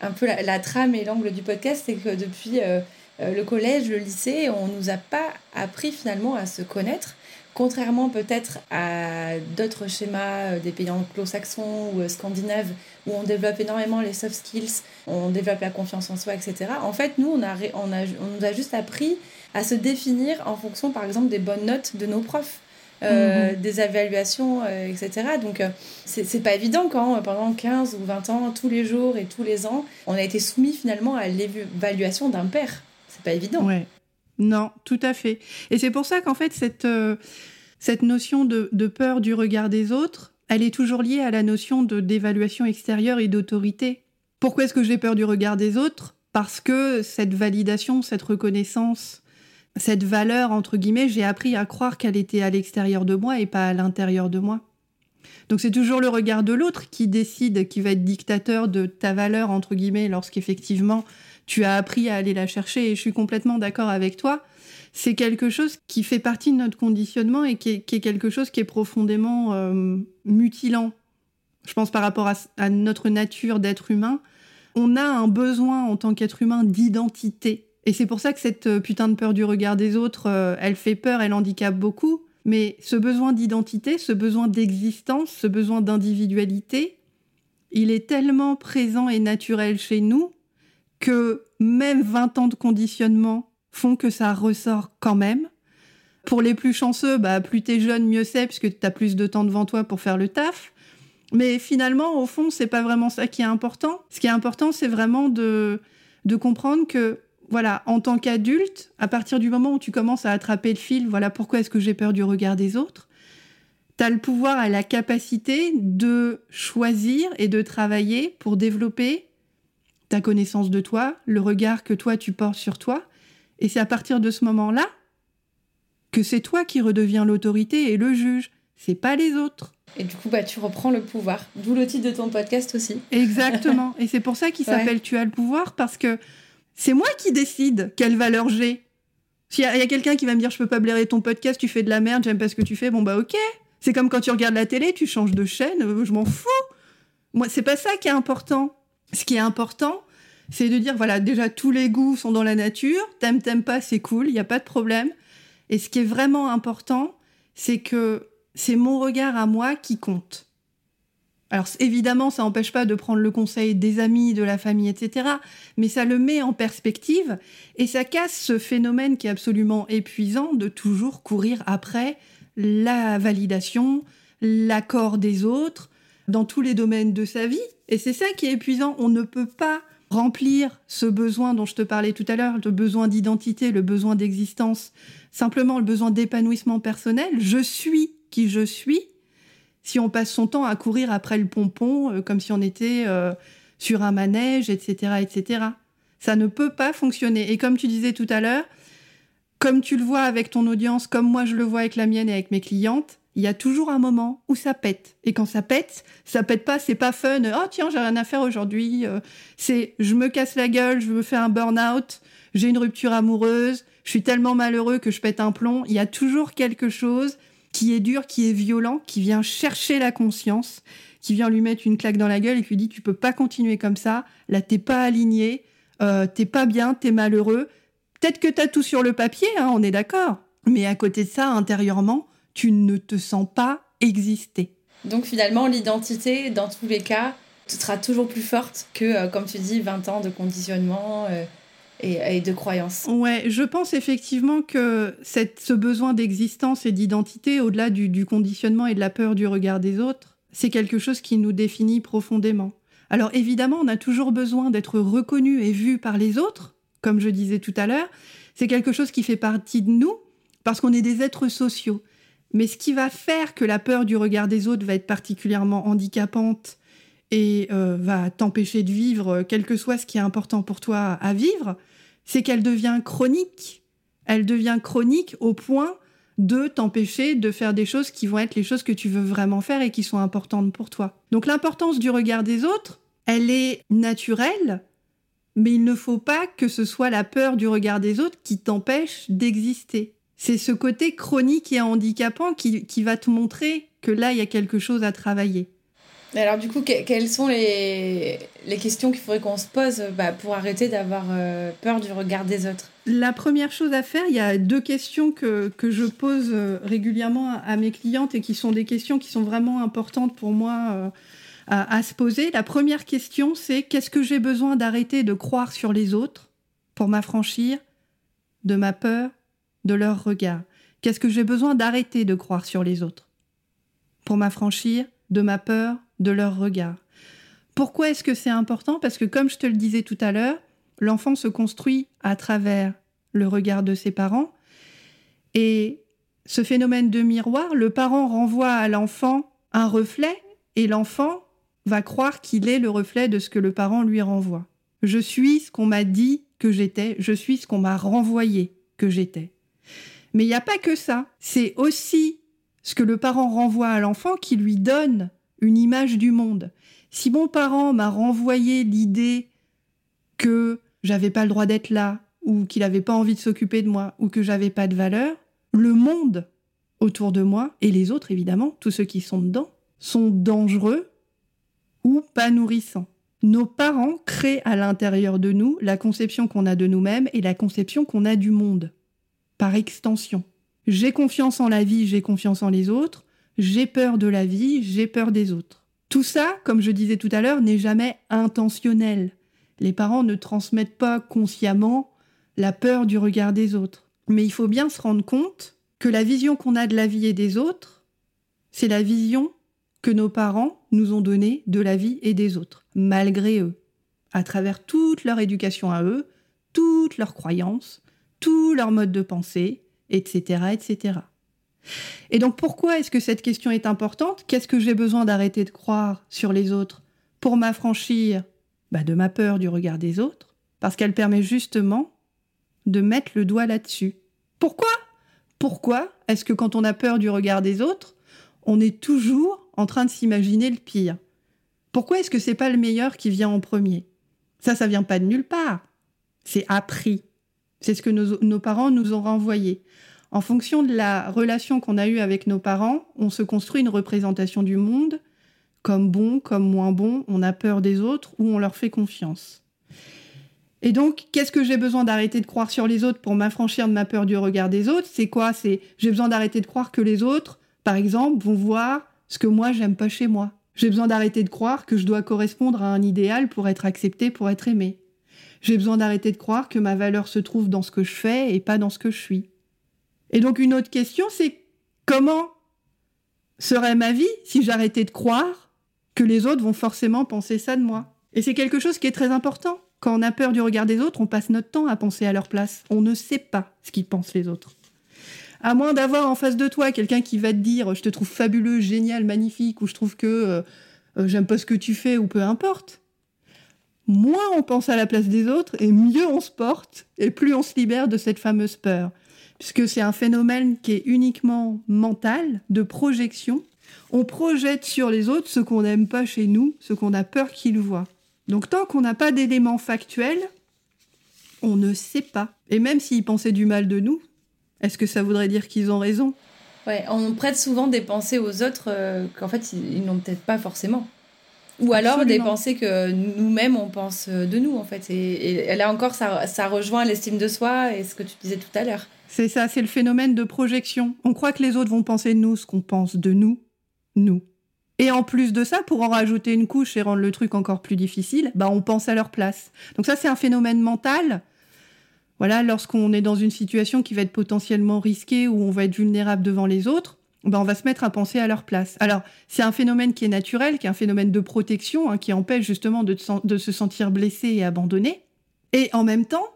un peu la, trame et l'angle du podcast, c'est que depuis euh, euh, le collège, le lycée, on nous a pas appris finalement à se connaître, contrairement peut-être à d'autres schémas euh, des pays anglo-saxons ou scandinaves où on développe énormément les soft skills, on développe la confiance en soi, etc. En fait, nous, on, a, on, a, on nous a juste appris à se définir en fonction, par exemple, des bonnes notes de nos profs. Euh, mhm. des évaluations, euh, etc. Donc, euh, c'est pas évident quand, pendant 15 ou 20 ans, tous les jours et tous les ans, on a été soumis finalement à l'évaluation d'un père. C'est pas évident. Ouais. Non, tout à fait. Et c'est pour ça qu'en fait, cette, cette notion de, de, peur du regard des autres, elle est toujours liée à la notion d'évaluation extérieure et d'autorité. Pourquoi est-ce que j'ai peur du regard des autres? Parce que cette validation, cette reconnaissance, cette valeur, entre guillemets, j'ai appris à croire qu'elle était à l'extérieur de moi et pas à l'intérieur de moi. Donc c'est toujours le regard de l'autre qui décide, qui va être dictateur de ta valeur, entre guillemets, lorsqu'effectivement tu as appris à aller la chercher. Et je suis complètement d'accord avec toi. C'est quelque chose qui fait partie de notre conditionnement et qui est, quelque chose qui est profondément euh, mutilant. Je pense par rapport à notre nature d'être humain. On a un besoin en tant qu'être humain d'identité et c'est pour ça que cette euh, putain de peur du regard des autres, euh, elle fait peur, elle handicape beaucoup. Mais ce besoin d'identité, ce besoin d'existence, ce besoin d'individualité, il est tellement présent et naturel chez nous que même 20 ans de conditionnement font que ça ressort quand même. Pour les plus chanceux, bah, plus t'es jeune, mieux c'est, puisque t'as plus de temps devant toi pour faire le taf. Mais finalement, au fond, c'est pas vraiment ça qui est important. Ce qui est important, c'est vraiment de, de comprendre que, voilà, en tant qu'adulte, à partir du moment où tu commences à attraper le fil, voilà, pourquoi est-ce que j'ai peur du regard des autres, tu as le pouvoir et la capacité de choisir et de travailler pour développer ta connaissance de toi, le regard que toi tu portes sur toi. Et c'est à partir de ce moment-là que c'est toi qui redeviens l'autorité et le juge. C'est pas les autres. Et du coup, bah, tu reprends le pouvoir. D'où le titre de ton podcast aussi. Exactement. et c'est pour ça qu'il s'appelle Tu as le pouvoir, parce que c'est moi qui décide quelle valeur j'ai. S'il y a, quelqu'un qui va me dire Je peux pas blairer ton podcast, tu fais de la merde, j'aime pas ce que tu fais, bon bah ok. C'est comme quand tu regardes la télé, tu changes de chaîne, euh, je m'en fous. Moi, c'est pas ça qui est important. Ce qui est important, c'est de dire voilà, déjà tous les goûts sont dans la nature, t'aimes, t'aimes pas, c'est cool, il n'y a pas de problème. Et ce qui est vraiment important, c'est que c'est mon regard à moi qui compte. Alors évidemment, ça n'empêche pas de prendre le conseil des amis, de la famille, etc. Mais ça le met en perspective et ça casse ce phénomène qui est absolument épuisant de toujours courir après la validation, l'accord des autres dans tous les domaines de sa vie. Et c'est ça qui est épuisant. On ne peut pas remplir ce besoin dont je te parlais tout à l'heure, le besoin d'identité, le besoin d'existence, simplement le besoin d'épanouissement personnel. Je suis qui je suis si on passe son temps à courir après le pompon euh, comme si on était euh, sur un manège, etc., etc. Ça ne peut pas fonctionner. Et comme tu disais tout à l'heure, comme tu le vois avec ton audience, comme moi je le vois avec la mienne et avec mes clientes, il y a toujours un moment où ça pète. Et quand ça pète, ça pète pas, c'est pas fun. Oh tiens, j'ai rien à faire aujourd'hui. Euh, c'est je me casse la gueule, je me fais un burn-out, j'ai une rupture amoureuse, je suis tellement malheureux que je pète un plomb. Il y a toujours quelque chose qui est dur, qui est violent, qui vient chercher la conscience, qui vient lui mettre une claque dans la gueule et qui lui dit tu peux pas continuer comme ça. Là t'es pas aligné, euh, t'es pas bien, t'es malheureux Peut-être que tu as tout sur le papier, hein, on est d'accord. Mais à côté de ça, intérieurement, tu ne te sens pas exister. Donc finalement, l'identité, dans tous les cas, sera toujours plus forte que, euh, comme tu dis, 20 ans de conditionnement euh, et, de croyances. Ouais, je pense effectivement que cette, ce besoin d'existence et d'identité, au-delà du, du conditionnement et de la peur du regard des autres, c'est quelque chose qui nous définit profondément. Alors évidemment, on a toujours besoin d'être reconnu et vu par les autres, comme je disais tout à l'heure, c'est quelque chose qui fait partie de nous parce qu'on est des êtres sociaux. Mais ce qui va faire que la peur du regard des autres va être particulièrement handicapante et euh, va t'empêcher de vivre, quel que soit ce qui est important pour toi à vivre, c'est qu'elle devient chronique. Elle devient chronique au point de t'empêcher de faire des choses qui vont être les choses que tu veux vraiment faire et qui sont importantes pour toi. Donc l'importance du regard des autres, elle est naturelle, mais il ne faut pas que ce soit la peur du regard des autres qui t'empêche d'exister. C'est ce côté chronique et handicapant qui, va te montrer que là, il y a quelque chose à travailler. Alors du coup, quelles sont les, questions qu'il faudrait qu'on se pose bah, pour arrêter d'avoir euh, peur du regard des autres? La première chose à faire, il y a deux questions que, je pose euh, régulièrement à, mes clientes et qui sont des questions qui sont vraiment importantes pour moi. Euh, à, se poser. La première question, c'est qu'est-ce que j'ai besoin d'arrêter de croire sur les autres pour m'affranchir de ma peur, de leur regard. Qu'est-ce que j'ai besoin d'arrêter de croire sur les autres? Pour m'affranchir de ma peur, de leur regard. Pourquoi est-ce que c'est important? Parce que comme je te le disais tout à l'heure, l'enfant se construit à travers le regard de ses parents. Et ce phénomène de miroir, le parent renvoie à l'enfant un reflet et l'enfant va croire qu'il est le reflet de ce que le parent lui renvoie. Je suis ce qu'on m'a dit que j'étais, je suis ce qu'on m'a renvoyé que j'étais. Mais il n'y a pas que ça, c'est aussi ce que le parent renvoie à l'enfant qui lui donne une image du monde. Si mon parent m'a renvoyé l'idée que j'avais pas le droit d'être là, ou qu'il n'avait pas envie de s'occuper de moi, ou que j'avais pas de valeur, le monde autour de moi, et les autres évidemment, tous ceux qui sont dedans, sont dangereux ou pas nourrissant. Nos parents créent à l'intérieur de nous la conception qu'on a de nous-mêmes et la conception qu'on a du monde, par extension. J'ai confiance en la vie, j'ai confiance en les autres, j'ai peur de la vie, j'ai peur des autres. Tout ça, comme je disais tout à l'heure, n'est jamais intentionnel. Les parents ne transmettent pas consciemment la peur du regard des autres. Mais il faut bien se rendre compte que la vision qu'on a de la vie et des autres, c'est la vision que nos parents nous ont donnée de la vie et des autres, malgré eux, à travers toute leur éducation à eux, toutes leurs croyances, tout leur mode de pensée, etc., etc. Et donc pourquoi est-ce que cette question est importante? Qu'est-ce que j'ai besoin d'arrêter de croire sur les autres pour m'affranchir bah, de ma peur du regard des autres? Parce qu'elle permet justement de mettre le doigt là-dessus. Pourquoi? Pourquoi est-ce que quand on a peur du regard des autres, on est toujours en train de s'imaginer le pire? Pourquoi est-ce que c'est pas le meilleur qui vient en premier? Ça, ça vient pas de nulle part. C'est appris. C'est ce que nos, parents nous ont renvoyé. En fonction de la relation qu'on a eue avec nos parents, on se construit une représentation du monde, comme bon, comme moins bon, on a peur des autres ou on leur fait confiance. Et donc, qu'est-ce que j'ai besoin d'arrêter de croire sur les autres pour m'affranchir de ma peur du regard des autres? C'est quoi? C'est j'ai besoin d'arrêter de croire que les autres, par exemple, vont voir ce que moi j'aime pas chez moi. J'ai besoin d'arrêter de croire que je dois correspondre à un idéal pour être accepté, pour être aimé. J'ai besoin d'arrêter de croire que ma valeur se trouve dans ce que je fais et pas dans ce que je suis. Et donc une autre question, c'est comment serait ma vie si j'arrêtais de croire que les autres vont forcément penser ça de moi? Et c'est quelque chose qui est très important. Quand on a peur du regard des autres, on passe notre temps à penser à leur place. On ne sait pas ce qu'ils pensent les autres. À moins d'avoir en face de toi quelqu'un qui va te dire je te trouve fabuleux, génial, magnifique, ou je trouve que euh, euh, j'aime pas ce que tu fais, ou peu importe. Moins on pense à la place des autres, et mieux on se porte, et plus on se libère de cette fameuse peur puisque c'est un phénomène qui est uniquement mental, de projection. On projette sur les autres ce qu'on n'aime pas chez nous, ce qu'on a peur qu'ils voient. Donc tant qu'on n'a pas d'éléments factuels, on ne sait pas. Et même s'ils pensaient du mal de nous, est-ce que ça voudrait dire qu'ils ont raison? Ouais, on prête souvent des pensées aux autres euh, qu'en fait ils n'ont peut-être pas forcément. Ou alors des pensées que nous-mêmes on pense de nous en fait. Et, là encore, ça, ça rejoint l'estime de soi et ce que tu disais tout à l'heure. C'est ça, c'est le phénomène de projection. On croit que les autres vont penser de nous ce qu'on pense de nous, nous. Et en plus de ça, pour en rajouter une couche et rendre le truc encore plus difficile, bah on pense à leur place. Donc ça, c'est un phénomène mental. Voilà, lorsqu'on est dans une situation qui va être potentiellement risquée ou on va être vulnérable devant les autres, bah on va se mettre à penser à leur place. Alors, c'est un phénomène qui est naturel, qui est un phénomène de protection, hein, qui empêche justement de, de se sentir blessé et abandonné. Et en même temps,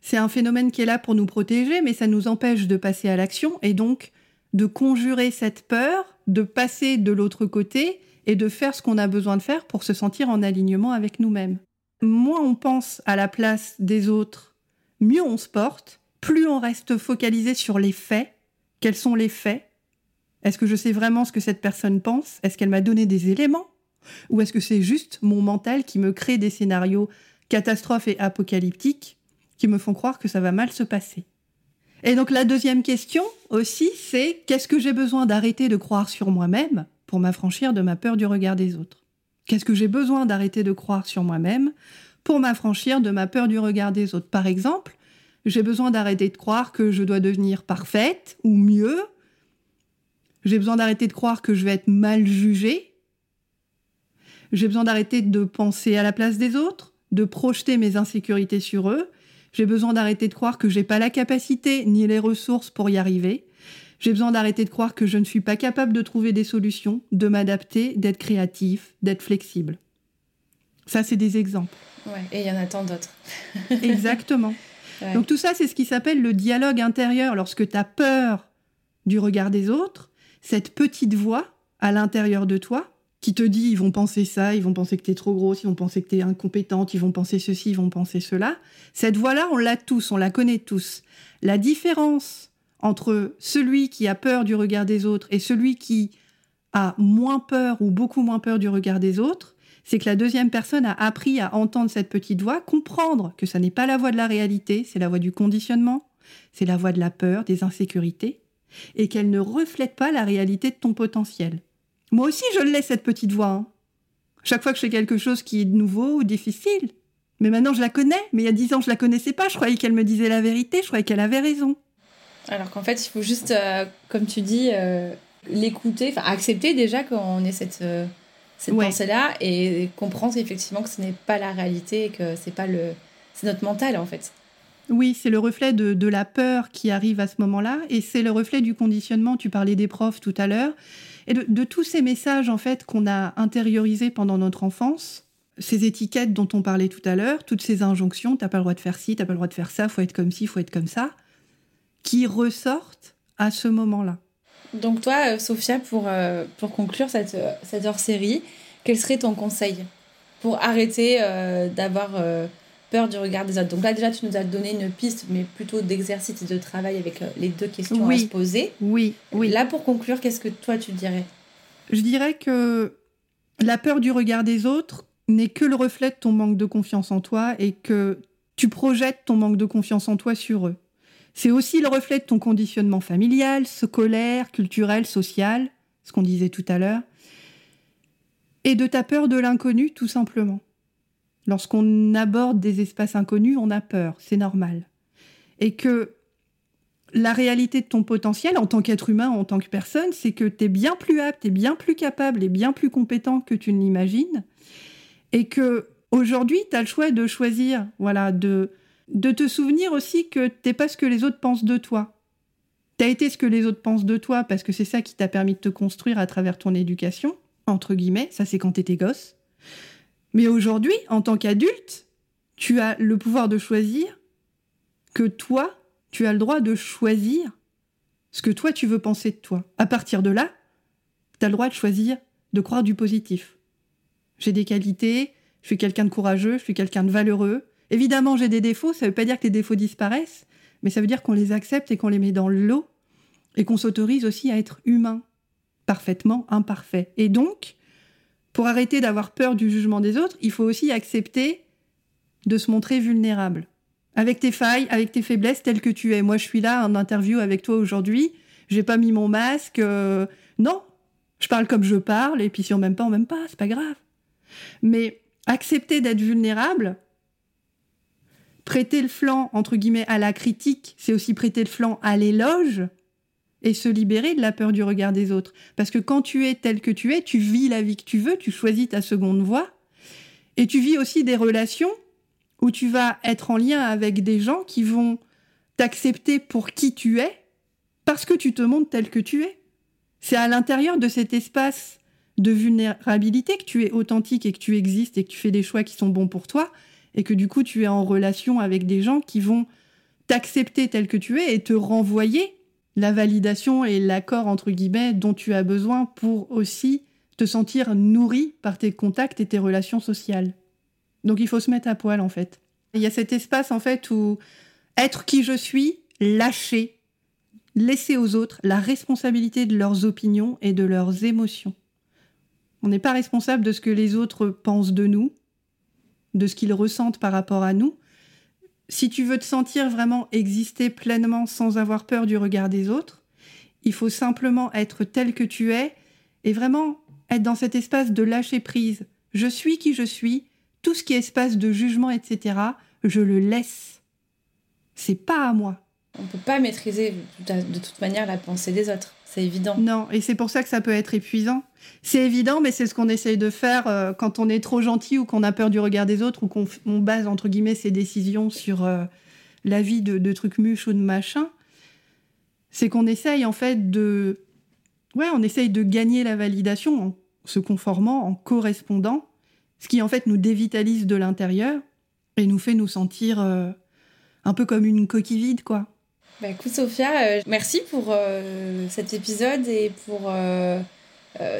c'est un phénomène qui est là pour nous protéger, mais ça nous empêche de passer à l'action et donc de conjurer cette peur, de passer de l'autre côté et de faire ce qu'on a besoin de faire pour se sentir en alignement avec nous-mêmes. Moins on pense à la place des autres, mieux on se porte, plus on reste focalisé sur les faits. Quels sont les faits Est-ce que je sais vraiment ce que cette personne pense? Est-ce qu'elle m'a donné des éléments? Ou est-ce que c'est juste mon mental qui me crée des scénarios catastrophes et apocalyptiques qui me font croire que ça va mal se passer? Et donc la deuxième question aussi, c'est qu'est-ce que j'ai besoin d'arrêter de croire sur moi-même pour m'affranchir de ma peur du regard des autres? Qu'est-ce que j'ai besoin d'arrêter de croire sur moi-même pour m'affranchir de ma peur du regard des autres? Par exemple, j'ai besoin d'arrêter de croire que je dois devenir parfaite ou mieux. J'ai besoin d'arrêter de croire que je vais être mal jugée. J'ai besoin d'arrêter de penser à la place des autres, de projeter mes insécurités sur eux j'ai besoin d'arrêter de croire que j'ai pas la capacité ni les ressources pour y arriver. J'ai besoin d'arrêter de croire que je ne suis pas capable de trouver des solutions, de m'adapter, d'être créatif, d'être flexible. Ça, c'est des exemples. Ouais, et il y en a tant d'autres. Exactement. Donc tout ça, c'est ce qui s'appelle le dialogue intérieur. Lorsque tu as peur du regard des autres, cette petite voix à l'intérieur de toi qui te dit ils vont penser ça, ils vont penser que tu es trop grosse, ils vont penser que tu es incompétente, ils vont penser ceci, ils vont penser cela. Cette voix-là, on l'a tous, on la connaît tous. La différence entre celui qui a peur du regard des autres et celui qui a moins peur ou beaucoup moins peur du regard des autres, c'est que la deuxième personne a appris à entendre cette petite voix, comprendre que ça n'est pas la voix de la réalité, c'est la voix du conditionnement, c'est la voix de la peur, des insécurités, et qu'elle ne reflète pas la réalité de ton potentiel. Moi aussi, je l'ai, cette petite voix. Hein. Chaque fois que je fais quelque chose qui est nouveau ou difficile. Mais maintenant, je la connais. Mais il y a dix ans, je la connaissais pas. Je croyais qu'elle me disait la vérité. Je croyais qu'elle avait raison. Alors qu'en fait, il faut juste, euh, comme tu dis, euh, l'écouter, enfin accepter déjà qu'on ait cette, euh, cette pensée-là et comprendre effectivement que ce n'est pas la réalité et que c'est pas le, c'est notre mental en fait. Oui, c'est le reflet de, la peur qui arrive à ce moment-là, et c'est le reflet du conditionnement. Tu parlais des profs tout à l'heure, et de, tous ces messages en fait qu'on a intériorisés pendant notre enfance, ces étiquettes dont on parlait tout à l'heure, toutes ces injonctions, t'as pas le droit de faire ci, t'as pas le droit de faire ça, faut être comme ci, faut être comme ça, qui ressortent à ce moment-là. Donc toi, euh, Sophia, pour, euh, pour conclure cette, euh, cette hors-série, quel serait ton conseil pour arrêter d'avoir peur du regard des autres Donc là, déjà, tu nous as donné une piste, mais plutôt d'exercice et de travail avec les deux questions à se poser. Oui, oui. Là, pour conclure, qu'est-ce que toi, tu dirais? Je dirais que la peur du regard des autres n'est que le reflet de ton manque de confiance en toi et que tu projettes ton manque de confiance en toi sur eux. C'est aussi le reflet de ton conditionnement familial, scolaire, culturel, social, ce qu'on disait tout à l'heure, et de ta peur de l'inconnu, tout simplement. Lorsqu'on aborde des espaces inconnus, on a peur, c'est normal. Et que la réalité de ton potentiel en tant qu'être humain, en tant que personne, c'est que tu es bien plus apte, et bien plus capable et bien plus compétent que tu ne l'imagines. Et que aujourd'hui, tu as le choix de choisir, voilà, de de te souvenir aussi que t'es pas ce que les autres pensent de toi. T'as été ce que les autres pensent de toi parce que c'est ça qui t'a permis de te construire à travers ton éducation, entre guillemets, ça c'est quand t'étais gosse. Mais aujourd'hui, en tant qu'adulte, tu as le pouvoir de choisir que toi, tu as le droit de choisir ce que toi tu veux penser de toi. À partir de là, tu as le droit de choisir de croire du positif. J'ai des qualités, je suis quelqu'un de courageux, je suis quelqu'un de valeureux, Évidemment, j'ai des défauts, ça ne veut pas dire que les défauts disparaissent, mais ça veut dire qu'on les accepte et qu'on les met dans l'eau et qu'on s'autorise aussi à être humain, parfaitement imparfait. Et donc, pour arrêter d'avoir peur du jugement des autres, il faut aussi accepter de se montrer vulnérable. Avec tes failles, avec tes faiblesses telles que tu es. Moi, je suis là en interview avec toi aujourd'hui. J'ai pas mis mon masque. Euh, non, je parle comme je parle. Et puis si on m'aime pas, on m'aime pas. C'est pas grave. Mais accepter d'être vulnérable, prêter le flanc, entre guillemets, à la critique, c'est aussi prêter le flanc à l'éloge et se libérer de la peur du regard des autres. Parce que quand tu es tel que tu es, tu vis la vie que tu veux, tu choisis ta seconde voie, et tu vis aussi des relations où tu vas être en lien avec des gens qui vont t'accepter pour qui tu es, parce que tu te montres tel que tu es. C'est à l'intérieur de cet espace de vulnérabilité que tu es authentique et que tu existes et que tu fais des choix qui sont bons pour toi, et que du coup tu es en relation avec des gens qui vont t'accepter tel que tu es et te renvoyer la validation et l'accord entre guillemets dont tu as besoin pour aussi te sentir nourri par tes contacts et tes relations sociales. Donc il faut se mettre à poil en fait. Il y a cet espace en fait où être qui je suis, lâcher, laisser aux autres la responsabilité de leurs opinions et de leurs émotions. On n'est pas responsable de ce que les autres pensent de nous, de ce qu'ils ressentent par rapport à nous. Si tu veux te sentir vraiment exister pleinement sans avoir peur du regard des autres, il faut simplement être tel que tu es et vraiment être dans cet espace de lâcher prise. Je suis qui je suis, tout ce qui est espace de jugement, etc., je le laisse. C'est pas à moi. On ne peut pas maîtriser de toute manière la pensée des autres, c'est évident. Non, et c'est pour ça que ça peut être épuisant. C'est évident, mais c'est ce qu'on essaye de faire euh, quand on est trop gentil ou qu'on a peur du regard des autres ou qu'on base, entre guillemets, ses décisions sur euh, la vie de, trucs ou de machin. C'est qu'on essaye, en fait, de... Ouais, on essaye de gagner la validation en se conformant, en correspondant, ce qui, en fait, nous dévitalise de l'intérieur et nous fait nous sentir euh, un peu comme une coquille vide, quoi. Bah écoute Sophia, euh, merci pour euh, cet épisode et pour euh,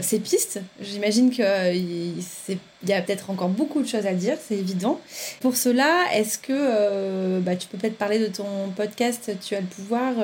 ces pistes. J'imagine qu'il y a peut-être encore beaucoup de choses à dire, c'est évident. Pour cela, est-ce que bah, tu peux peut-être parler de ton podcast Tu as le pouvoir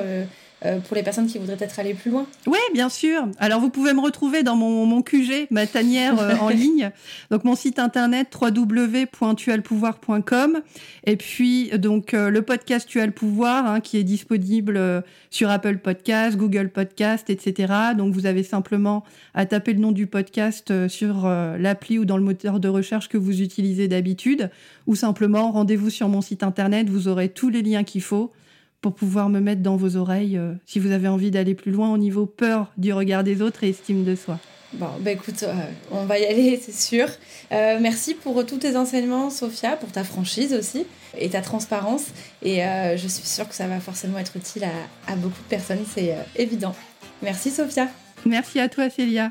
euh, pour les personnes qui voudraient peut-être aller plus loin Oui, bien sûr. Alors, vous pouvez me retrouver dans mon, mon QG, ma tanière euh, en ligne. Donc, mon site internet www.tualpouvoir.com. Et puis, donc, euh, le podcast Tu as le pouvoir, hein, qui est disponible sur Apple Podcast, Google Podcast, etc. Donc, vous avez simplement à taper le nom du podcast sur l'appli ou dans le moteur de recherche que vous utilisez d'habitude. Ou simplement, rendez-vous sur mon site internet. Vous aurez tous les liens qu'il faut pour pouvoir me mettre dans vos oreilles euh, si vous avez envie d'aller plus loin au niveau peur du regard des autres et estime de soi. Bon, bah écoute, euh, on va y aller, c'est sûr. Euh, merci pour tous tes enseignements, Sophia, pour ta franchise aussi. et ta transparence. Et je suis sûre que ça va forcément être utile à, beaucoup de personnes, c'est évident. Merci Sophia. Merci à toi Célia.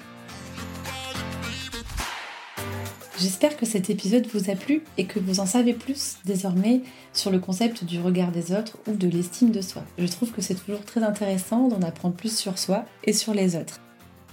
J'espère que cet épisode vous a plu et que vous en savez plus désormais sur le concept du regard des autres ou de l'estime de soi. Je trouve que c'est toujours très intéressant d'en apprendre plus sur soi et sur les autres.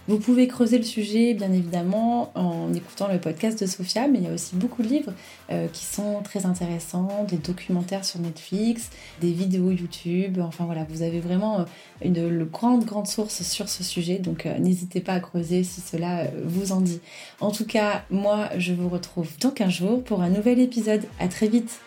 Vous pouvez creuser le sujet, bien évidemment, en écoutant le podcast de Sophia, mais il y a aussi beaucoup de livres euh, qui sont très intéressants, des documentaires sur Netflix, des vidéos YouTube. Enfin voilà, vous avez vraiment euh, une, grande, grande source sur ce sujet, donc euh, n'hésitez pas à creuser si cela vous en dit. En tout cas, moi, je vous retrouve dans 15 jours pour un nouvel épisode. À très vite!